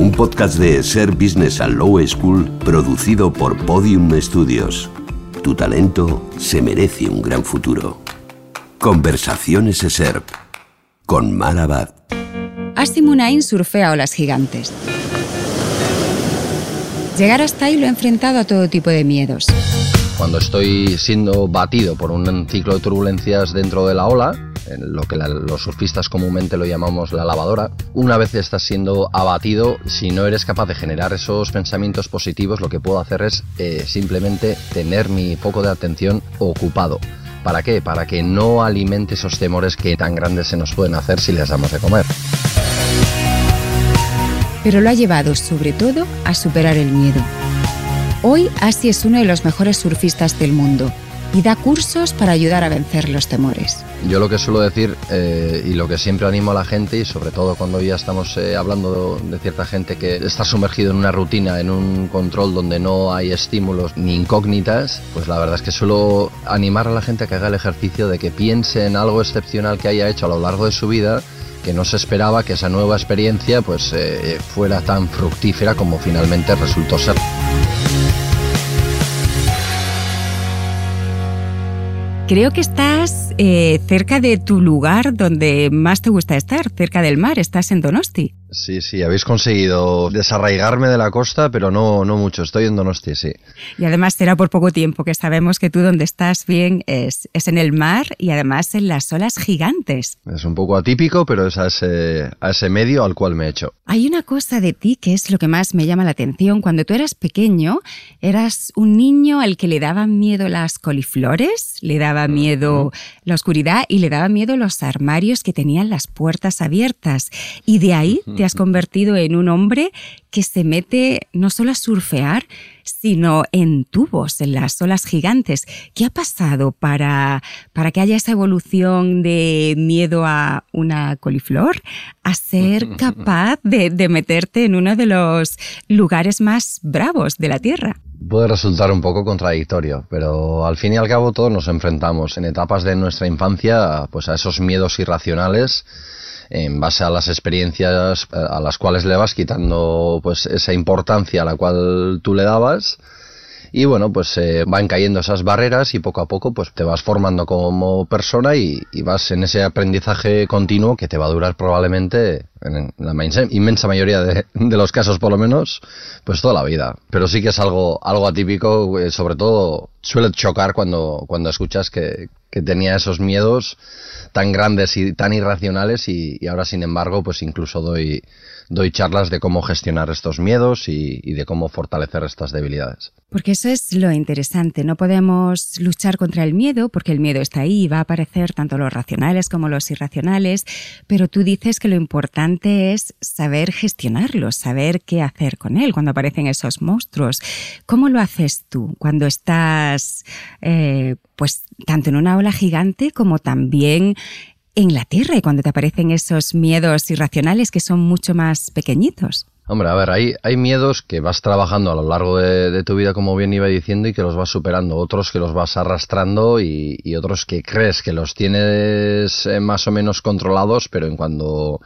Un podcast de ESER Business and Law School producido por Podium Studios. Tu talento se merece un gran futuro. Conversaciones ESER con Marabad. Asimunain surfea olas gigantes. Llegar hasta ahí lo he enfrentado a todo tipo de miedos. Cuando estoy siendo batido por un ciclo de turbulencias dentro de la ola, en lo que los surfistas comúnmente lo llamamos la lavadora, una vez estás siendo abatido, si no eres capaz de generar esos pensamientos positivos, lo que puedo hacer es eh, simplemente tener mi foco de atención ocupado. ¿Para qué? Para que no alimente esos temores que tan grandes se nos pueden hacer si les damos de comer. Pero lo ha llevado sobre todo a superar el miedo. Hoy Asi es uno de los mejores surfistas del mundo y da cursos para ayudar a vencer los temores. Yo lo que suelo decir eh, y lo que siempre animo a la gente y sobre todo cuando ya estamos eh, hablando de cierta gente que está sumergido en una rutina, en un control donde no hay estímulos ni incógnitas, pues la verdad es que suelo animar a la gente a que haga el ejercicio de que piense en algo excepcional que haya hecho a lo largo de su vida que no se esperaba que esa nueva experiencia pues eh, fuera tan fructífera como finalmente resultó ser. Creo que estás eh, cerca de tu lugar donde más te gusta estar, cerca del mar, estás en Donosti. Sí, sí, habéis conseguido desarraigarme de la costa, pero no, no mucho. Estoy en Donosti, sí. Y además será por poco tiempo, que sabemos que tú donde estás bien es, es en el mar y además en las olas gigantes. Es un poco atípico, pero es a ese, a ese medio al cual me he hecho. Hay una cosa de ti que es lo que más me llama la atención. Cuando tú eras pequeño, eras un niño al que le daban miedo las coliflores, le daba miedo la oscuridad y le daba miedo los armarios que tenían las puertas abiertas. Y de ahí te has convertido en un hombre que se mete no solo a surfear, sino en tubos, en las olas gigantes. ¿Qué ha pasado para, para que haya esa evolución de miedo a una coliflor a ser capaz de, de meterte en uno de los lugares más bravos de la Tierra? puede resultar un poco contradictorio, pero al fin y al cabo todos nos enfrentamos en etapas de nuestra infancia pues a esos miedos irracionales en base a las experiencias eh, a las cuales le vas quitando pues esa importancia a la cual tú le dabas y bueno pues eh, van cayendo esas barreras y poco a poco pues te vas formando como persona y, vas en ese aprendizaje continuo que te va a durar probablemente en la inmensa mayoría de, los casos por lo menos pues toda la vida. Pero sí que es algo algo atípico eh, sobre todo suele chocar cuando cuando escuchas que, que tenía esos miedos tan grandes y tan irracionales y, ahora sin embargo pues incluso doy, doy charlas de cómo gestionar estos miedos y, y, de cómo fortalecer estas debilidades. Porque eso es lo interesante, no podemos luchar contra el miedo porque el miedo está ahí, va a aparecer tanto los racionales como los irracionales, pero tú dices que lo importante es saber gestionarlo, saber qué hacer con él cuando aparecen esos monstruos. ¿Cómo lo haces tú cuando estás eh, pues tanto en una ola gigante como también en la Tierra y cuando te aparecen esos miedos irracionales que son mucho más pequeñitos. Hombre, a ver, hay, hay miedos que vas trabajando a lo largo de, tu vida, como bien iba diciendo, y que los vas superando, otros que los vas arrastrando y, y otros que crees que los tienes eh, más o menos controlados, pero en cuando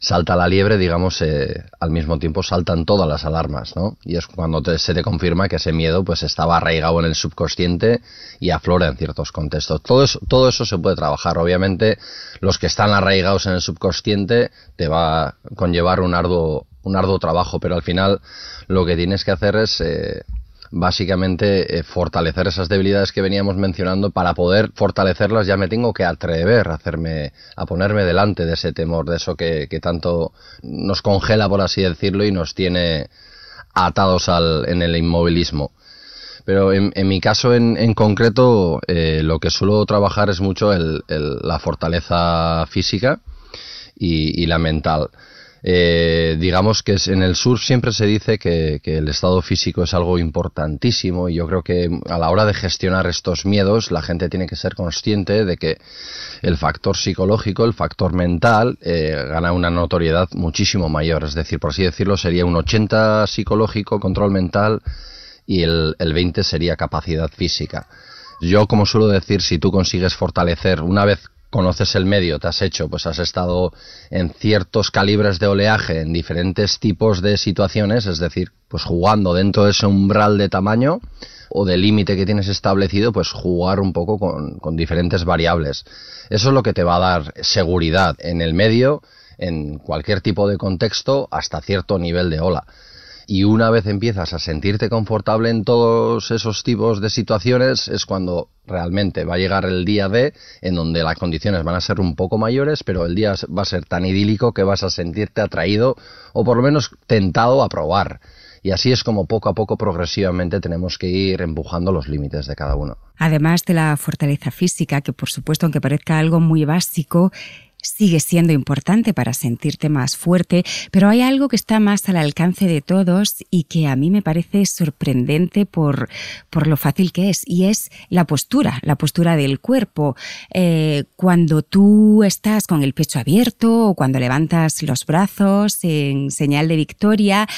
salta la liebre, digamos, eh, al mismo tiempo saltan todas las alarmas, ¿no? Y es cuando se te confirma que ese miedo pues estaba arraigado en el subconsciente y aflora en ciertos contextos. Todo eso, todo eso se puede trabajar. Obviamente, los que están arraigados en el subconsciente te va a conllevar un arduo, un arduo trabajo, pero al final lo que tienes que hacer es eh, básicamente eh, fortalecer esas debilidades que veníamos mencionando para poder fortalecerlas. Ya me tengo que atrever a hacerme a ponerme delante de ese temor de eso que, tanto nos congela por así decirlo y nos tiene atados al, en el inmovilismo. Pero en, mi caso en, concreto eh, lo que suelo trabajar es mucho el, la fortaleza física y la mental Eh, digamos que en el surf siempre se dice que, el estado físico es algo importantísimo y yo creo que a la hora de gestionar estos miedos la gente tiene que ser consciente de que el factor psicológico, el factor mental, eh, gana una notoriedad muchísimo mayor. Es decir, por así decirlo, sería un 80 psicológico, control mental y el, el 20 sería capacidad física. Yo, como suelo decir, si tú consigues fortalecer una vez conoces el medio, te has hecho, pues has estado en ciertos calibres de oleaje, en diferentes tipos de situaciones, es decir, pues jugando dentro de ese umbral de tamaño o de límite que tienes establecido, pues jugar un poco con, con diferentes variables. Eso es lo que te va a dar seguridad en el medio, en cualquier tipo de contexto, hasta cierto nivel de ola y una vez empiezas a sentirte confortable en todos esos tipos de situaciones es cuando realmente va a llegar el día D en donde las condiciones van a ser un poco mayores, pero el día va a ser tan idílico que vas a sentirte atraído o por lo menos tentado a probar. Y así es como poco a poco, progresivamente, tenemos que ir empujando los límites de cada uno. Además de la fortaleza física, que por supuesto, aunque parezca algo muy básico, sigue siendo importante para sentirte más fuerte, pero hay algo que está más al alcance de todos y que a mí me parece sorprendente por, por lo fácil que es, y es la postura, la postura del cuerpo. Eh, cuando tú estás con el pecho abierto o cuando levantas los brazos en señal de victoria,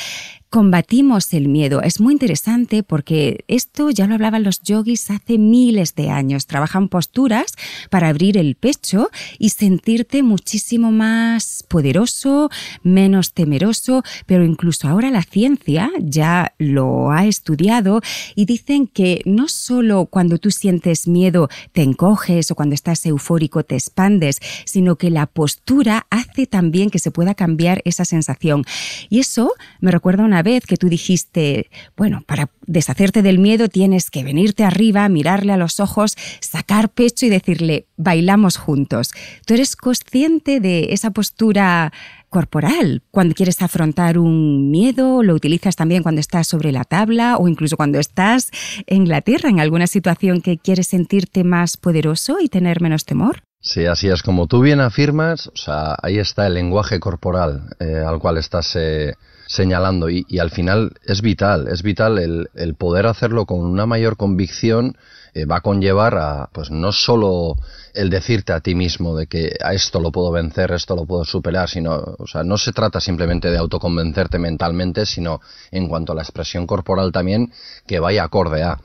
combatimos el miedo. Es muy interesante porque esto ya lo hablaban los yogis hace miles de años. Trabajan posturas para abrir el pecho y sentirte muchísimo más poderoso, menos temeroso, pero incluso ahora la ciencia ya lo ha estudiado y dicen que no solo cuando tú sientes miedo te encoges o cuando estás eufórico te expandes, sino que la postura hace también que se pueda cambiar esa sensación. Y eso me recuerda una vez que tú dijiste, bueno, para deshacerte del miedo tienes que venirte arriba, mirarle a los ojos, sacar pecho y decirle, bailamos juntos. ¿Tú eres consciente de esa postura corporal cuando quieres afrontar un miedo? ¿Lo utilizas también cuando estás sobre la tabla o incluso cuando estás en la tierra, en alguna situación que quieres sentirte más poderoso y tener menos temor? Sí, así es. Como tú bien afirmas, o sea, ahí está el lenguaje corporal eh, al cual estás eh, señalando. Y, al final es vital, es vital el, poder hacerlo con una mayor convicción eh, va a conllevar a, pues no solo el decirte a ti mismo de que a esto lo puedo vencer, esto lo puedo superar, sino, o sea, no se trata simplemente de autoconvencerte mentalmente, sino en cuanto a la expresión corporal también que vaya acorde a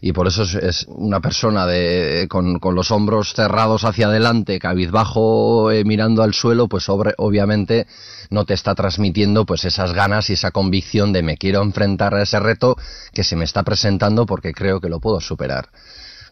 y por eso es, una persona de, con, los hombros cerrados hacia adelante, cabizbajo eh, mirando al suelo, pues obviamente no te está transmitiendo pues esas ganas y esa convicción de me quiero enfrentar a ese reto que se me está presentando porque creo que lo puedo superar.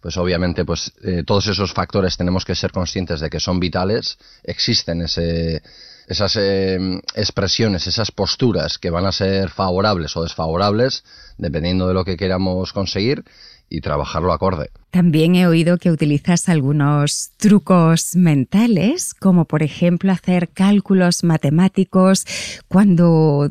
Pues obviamente pues eh, todos esos factores tenemos que ser conscientes de que son vitales existen ese, esas eh, expresiones esas posturas que van a ser favorables o desfavorables dependiendo de lo que queramos conseguir y trabajarlo acorde. También he oído que utilizas algunos trucos mentales, como por ejemplo hacer cálculos matemáticos cuando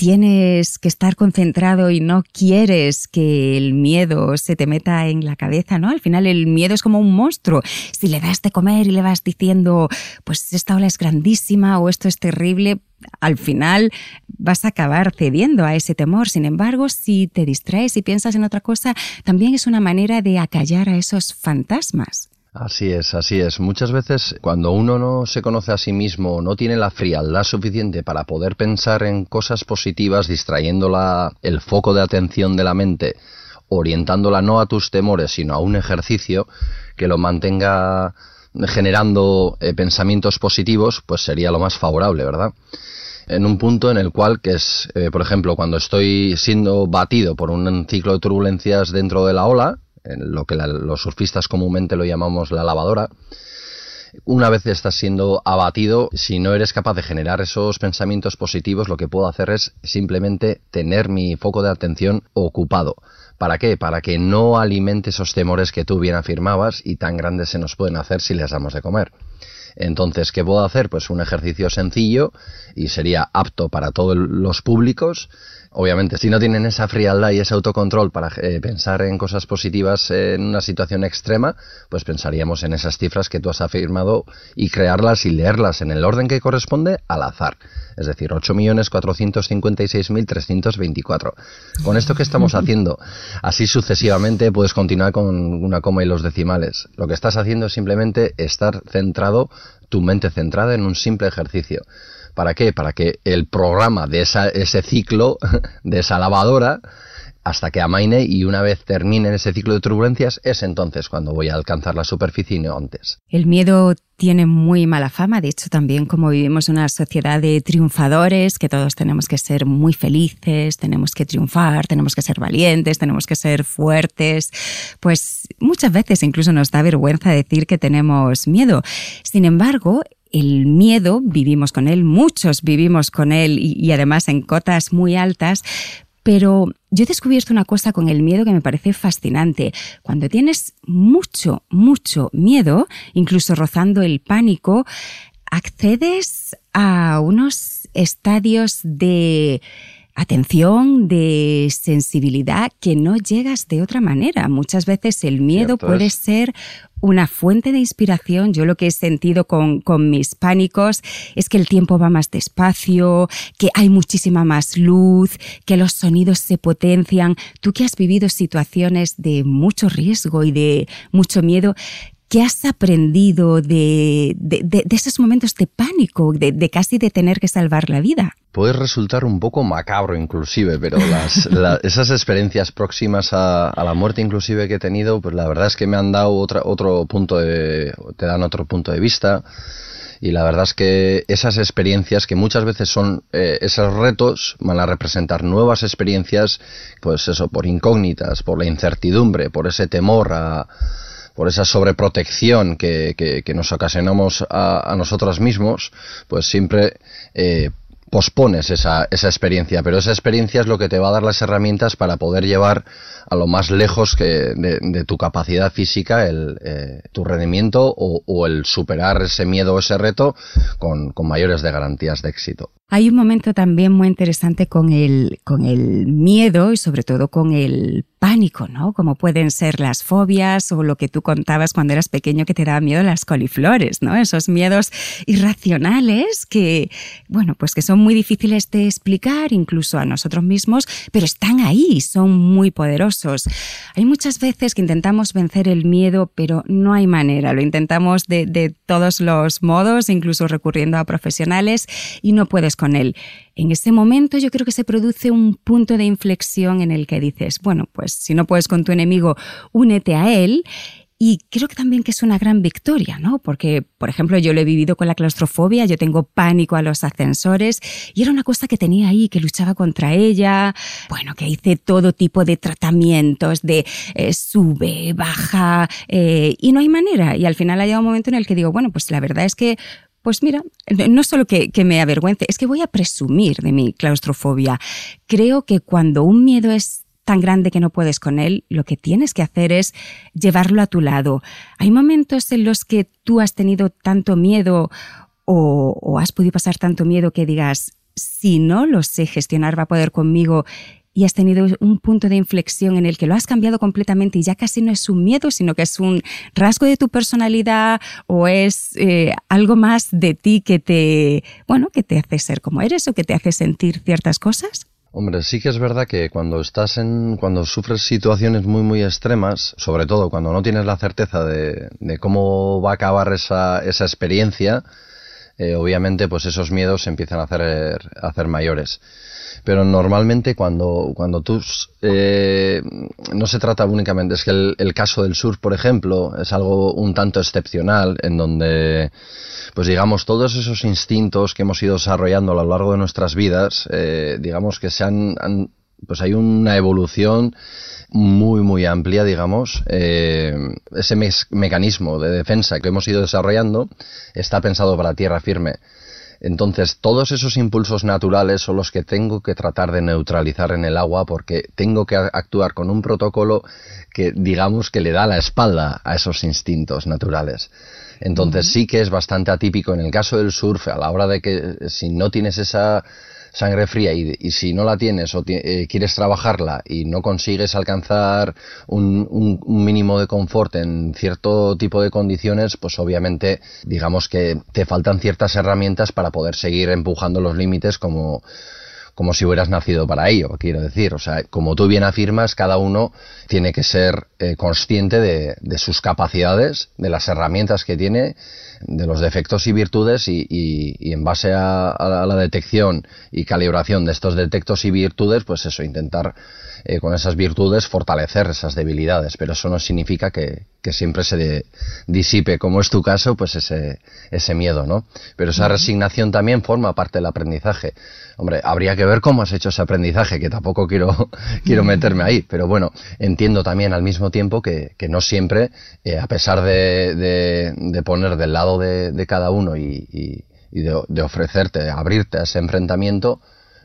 tienes que estar concentrado y no quieres que el miedo se te meta en la cabeza, ¿no? Al final el miedo es como un monstruo. Si le das de comer y le vas diciendo, pues esta ola es grandísima o esto es terrible, al final vas a acabar cediendo a ese temor. Sin embargo, si te distraes y piensas en otra cosa, también es una manera de acallar a esos fantasmas. Así es, así es. Muchas veces cuando uno no se conoce a sí mismo, no tiene la frialdad suficiente para poder pensar en cosas positivas, distrayendo el foco de atención de la mente, orientándola no a tus temores, sino a un ejercicio que lo mantenga generando eh, pensamientos positivos, pues sería lo más favorable, ¿verdad? en un punto en el cual, que es, eh, por ejemplo, cuando estoy siendo batido por un ciclo de turbulencias dentro de la ola, en lo que los surfistas comúnmente lo llamamos la lavadora, una vez estás siendo abatido, si no eres capaz de generar esos pensamientos positivos, lo que puedo hacer es simplemente tener mi foco de atención ocupado. ¿Para qué? Para que no alimente esos temores que tú bien afirmabas y tan grandes se nos pueden hacer si les damos de comer. Entonces, ¿qué puedo hacer? Pues un ejercicio sencillo y sería apto para todos los públicos Obviamente, si no tienen esa frialdad y ese autocontrol para eh, pensar en cosas positivas en una situación extrema, pues pensaríamos en esas cifras que tú has afirmado y crearlas y leerlas en el orden que corresponde al azar. Es decir, 8.456.324. Con esto que estamos haciendo, así sucesivamente puedes continuar con una coma y los decimales. Lo que estás haciendo es simplemente estar centrado, tu mente centrada en un simple ejercicio. ¿Para qué? Para que el programa de ese ciclo, de esa lavadora, hasta que amaine y una vez termine ese ciclo de turbulencias, es entonces cuando voy a alcanzar la superficie y no antes. El miedo tiene muy mala fama, de hecho también como vivimos una sociedad de triunfadores, que todos tenemos que ser muy felices, tenemos que triunfar, tenemos que ser valientes, tenemos que ser fuertes, pues muchas veces incluso nos da vergüenza decir que tenemos miedo. Sin embargo, el miedo, vivimos con él, muchos vivimos con él y, además en cotas muy altas, pero yo he descubierto una cosa con el miedo que me parece fascinante. Cuando tienes mucho, mucho miedo, incluso rozando el pánico, accedes a unos estadios de atención, de sensibilidad que no llegas de otra manera. Muchas veces el miedo puede ser una fuente de inspiración. Yo lo que he sentido con, con, mis pánicos es que el tiempo va más despacio, que hay muchísima más luz, que los sonidos se potencian. Tú que has vivido situaciones de mucho riesgo y de mucho miedo, ¿Qué has aprendido de, de, esos momentos de pánico, de, casi de tener que salvar la vida? Puede resultar un poco macabro inclusive, pero las, esas experiencias próximas a, la muerte inclusive que he tenido, pues la verdad es que me han dado otra, otro punto de, te dan otro punto de vista y la verdad es que esas experiencias que muchas veces son eh, esos retos van a representar nuevas experiencias pues eso por incógnitas por la incertidumbre por ese temor a, por esa sobreprotección que, que, nos ocasionamos a, a, nosotros mismos, pues siempre eh, pospones esa, esa experiencia, pero esa experiencia es lo que te va a dar las herramientas para poder llevar a lo más lejos que de, tu capacidad física el, eh, tu rendimiento o, o, el superar ese miedo o ese reto con, con mayores de garantías de éxito. Hay un momento también muy interesante con el, con el miedo y sobre todo con el pánico, ¿no? Como pueden ser las fobias o lo que tú contabas cuando eras pequeño que te daba miedo las coliflores, ¿no? Esos miedos irracionales que, bueno, pues que son muy difíciles de explicar incluso a nosotros mismos, pero están ahí, son muy poderosos. Hay muchas veces que intentamos vencer el miedo, pero no hay manera. Lo intentamos de, de todos los modos, incluso recurriendo a profesionales y no puedes con él. En ese momento yo creo que se produce un punto de inflexión en el que dices, bueno, pues si no puedes con tu enemigo, únete a él y creo que también que es una gran victoria, ¿no? Porque, por ejemplo, yo lo he vivido con la claustrofobia, yo tengo pánico a los ascensores y era una cosa que tenía ahí, que luchaba contra ella, bueno, que hice todo tipo de tratamientos, de eh, sube, baja, eh, y no hay manera. Y al final ha llegado un momento en el que digo, bueno, pues la verdad es que pues mira, no solo que, me avergüence, es que voy a presumir de mi claustrofobia. Creo que cuando un miedo es tan grande que no puedes con él, lo que tienes que hacer es llevarlo a tu lado. Hay momentos en los que tú has tenido tanto miedo o, o has podido pasar tanto miedo que digas, si no lo sé gestionar va a poder conmigo y has tenido un punto de inflexión en el que lo has cambiado completamente y ya casi no es un miedo, sino que es un rasgo de tu personalidad o es eh, algo más de ti que te, bueno, que te hace ser como eres o que te hace sentir ciertas cosas? Hombre, sí que es verdad que cuando estás en, cuando sufres situaciones muy muy extremas, sobre todo cuando no tienes la certeza de, cómo va a acabar esa, esa experiencia, eh, obviamente pues esos miedos se empiezan a hacer, a hacer mayores pero normalmente cuando, cuando tú eh, no se trata únicamente, es que el, caso del surf, por ejemplo, es algo un tanto excepcional en donde pues digamos todos esos instintos que hemos ido desarrollando a lo largo de nuestras vidas, eh, digamos que se han, pues hay una evolución muy muy amplia, digamos, eh, ese mecanismo de defensa que hemos ido desarrollando está pensado para tierra firme Entonces, todos esos impulsos naturales son los que tengo que tratar de neutralizar en el agua porque tengo que actuar con un protocolo que digamos que le da la espalda a esos instintos naturales. Entonces sí que es bastante atípico en el caso del surf a la hora de que si no tienes esa sangre fría y, si no la tienes o eh, quieres trabajarla y no consigues alcanzar un, un, mínimo de confort en cierto tipo de condiciones, pues obviamente digamos que te faltan ciertas herramientas para poder seguir empujando los límites como como si hubieras nacido para ello, quiero decir. O sea, como tú bien afirmas, cada uno tiene que ser eh, consciente de, sus capacidades, de las herramientas que tiene, de los defectos y virtudes y, en base a, la detección y calibración de estos defectos y virtudes, pues eso, intentar eh, con esas virtudes fortalecer esas debilidades. Pero eso no significa que, siempre se disipe, como es tu caso, pues ese, ese miedo, ¿no? Pero esa resignación también forma parte del aprendizaje. Hombre, habría que ver cómo has hecho ese aprendizaje, que tampoco quiero, quiero meterme ahí, pero bueno, entiendo también al mismo tiempo que, que no siempre, eh, a pesar de, de, poner del lado de, cada uno y, y, y de, de, ofrecerte, abrirte a ese enfrentamiento,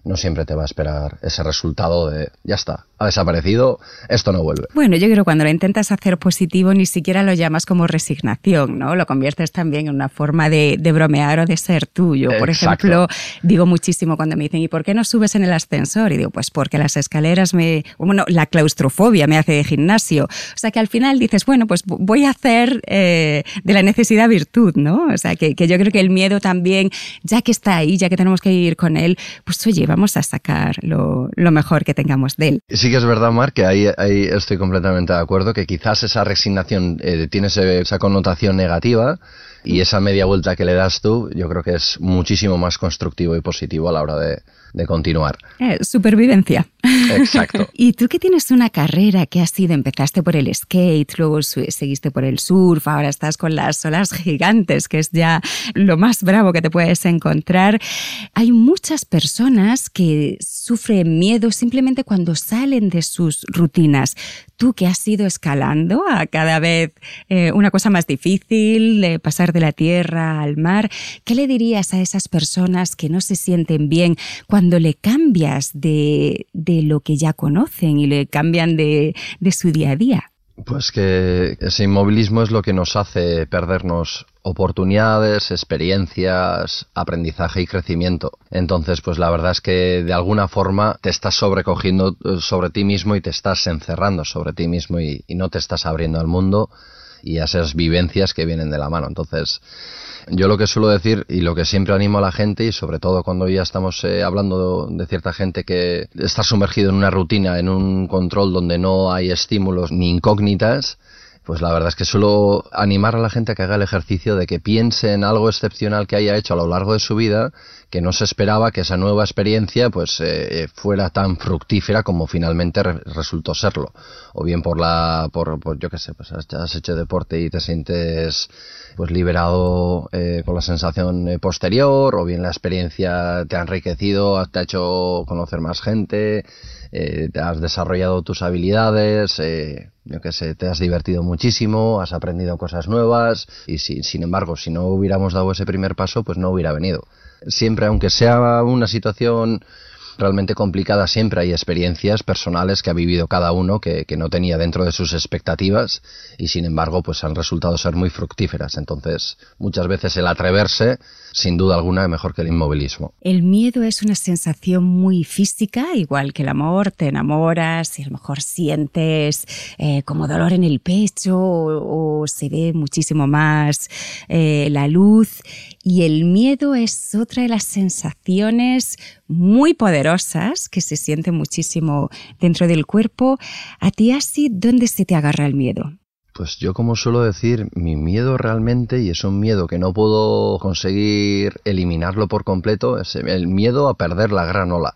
no siempre te va a esperar ese resultado de ya está, ha desaparecido, esto no vuelve. Bueno, yo creo que cuando lo intentas hacer positivo ni siquiera lo llamas como resignación, ¿no? Lo conviertes también en una forma de, bromear o de ser tuyo. Por ejemplo, digo muchísimo cuando me dicen, ¿y por qué no subes en el ascensor? Y digo, pues porque las escaleras me... Bueno, la claustrofobia me hace de gimnasio. O sea que al final dices, bueno, pues voy a hacer eh, de la necesidad virtud, ¿no? O sea que, que yo creo que el miedo también, ya que está ahí, ya que tenemos que ir con él, pues oye, vamos a sacar lo, mejor que tengamos de él. Sí que es verdad, Mar, que ahí, estoy completamente de acuerdo, que quizás esa resignación eh, tiene esa connotación negativa y esa media vuelta que le das tú, yo creo que es muchísimo más constructivo y positivo a la hora de, de continuar. Eh, supervivencia. Exacto. y tú que tienes una carrera que ha sido, empezaste por el skate, luego seguiste por el surf, ahora estás con las olas gigantes, que es ya lo más bravo que te puedes encontrar. Hay muchas personas que sufren miedo simplemente cuando salen de sus rutinas. Tú que has ido escalando a cada vez eh, una cosa más difícil, de pasar de la tierra al mar, ¿qué le dirías a esas personas que no se sienten bien cuando le cambias de, lo que ya conocen y le cambian de, su día a día? Pues que ese inmovilismo es lo que nos hace perdernos oportunidades, experiencias, aprendizaje y crecimiento. Entonces, pues la verdad es que de alguna forma te estás sobrecogiendo eh, sobre ti mismo y te estás encerrando sobre ti mismo y, y no te estás abriendo al mundo y a esas vivencias que vienen de la mano. Entonces, yo lo que suelo decir y lo que siempre animo a la gente y sobre todo cuando ya estamos eh, hablando de, cierta gente que está sumergido en una rutina, en un control donde no hay estímulos ni incógnitas, pues la verdad es que suelo animar a la gente a que haga el ejercicio de que piense en algo excepcional que haya hecho a lo largo de su vida, que no se esperaba que esa nueva experiencia pues eh, fuera tan fructífera como finalmente resultó serlo. O bien por la, por, yo qué sé, pues has hecho deporte y te sientes pues liberado eh, con la sensación eh, posterior, o bien la experiencia te ha enriquecido, te ha hecho conocer más gente, eh, te has desarrollado tus habilidades, eh, yo que sé, te has divertido muchísimo, has aprendido cosas nuevas y si, sin embargo, si no hubiéramos dado ese primer paso, pues no hubiera venido. Siempre, aunque sea una situación realmente complicada, siempre hay experiencias personales que ha vivido cada uno que, no tenía dentro de sus expectativas y sin embargo pues han resultado ser muy fructíferas. Entonces, muchas veces el atreverse sin duda alguna mejor que el inmovilismo. El miedo es una sensación muy física, igual que el amor, te enamoras y a lo mejor sientes eh, como dolor en el pecho o, se ve muchísimo más eh, la luz y el miedo es otra de las sensaciones muy poderosas que se sienten muchísimo dentro del cuerpo. A ti así, ¿dónde se te agarra el miedo? Pues yo como suelo decir, mi miedo realmente, y es un miedo que no puedo conseguir eliminarlo por completo, es el miedo a perder la gran ola.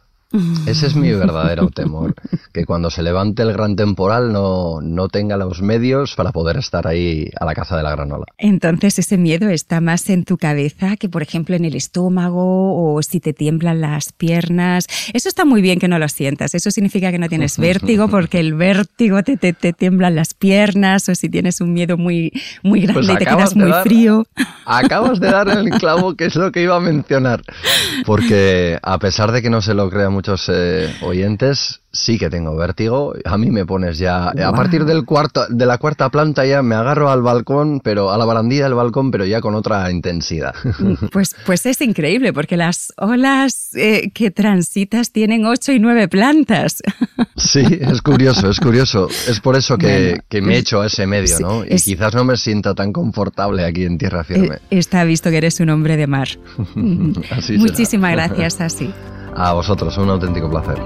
Ese es mi verdadero temor, que cuando se levante el gran temporal no, no tenga los medios para poder estar ahí a la caza de la granola. Entonces ese miedo está más en tu cabeza que por ejemplo en el estómago o si te tiemblan las piernas. Eso está muy bien que no lo sientas, eso significa que no tienes vértigo porque el vértigo te, te, te tiemblan las piernas o si tienes un miedo muy, muy grande Pues y te quedas muy dar- frío. Acabas de dar el clavo, que es lo que iba a mencionar. Porque a pesar de que no se lo crean muchos eh, oyentes, sí que tengo vértigo. A mí me pones ya. A partir del cuarto, de la cuarta planta ya me agarro al balcón, pero a la barandilla del balcón, pero ya con otra intensidad. Pues, pues es increíble porque las olas eh, que transitas tienen ocho y nueve plantas. Sí, es curioso, es curioso. Es por eso que, Bueno, que me echo a ese medio, sí, ¿no? Y es- quizás no me sienta tan confortable aquí en tierra firme. Eh, Está visto que eres un hombre de mar. Así será. Muchísimas gracias, así. A vosotros, un auténtico placer.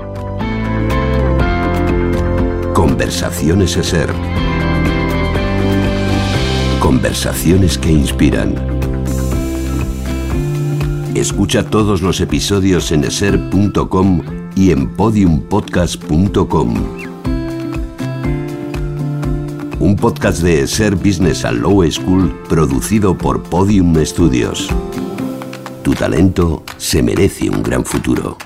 Conversaciones ESER. Conversaciones que inspiran. Escucha todos los episodios en eser.com y en podiumpodcast.com. Un podcast de ESER Business and Low School producido por Podium Studios. Tu talento se merece un gran futuro.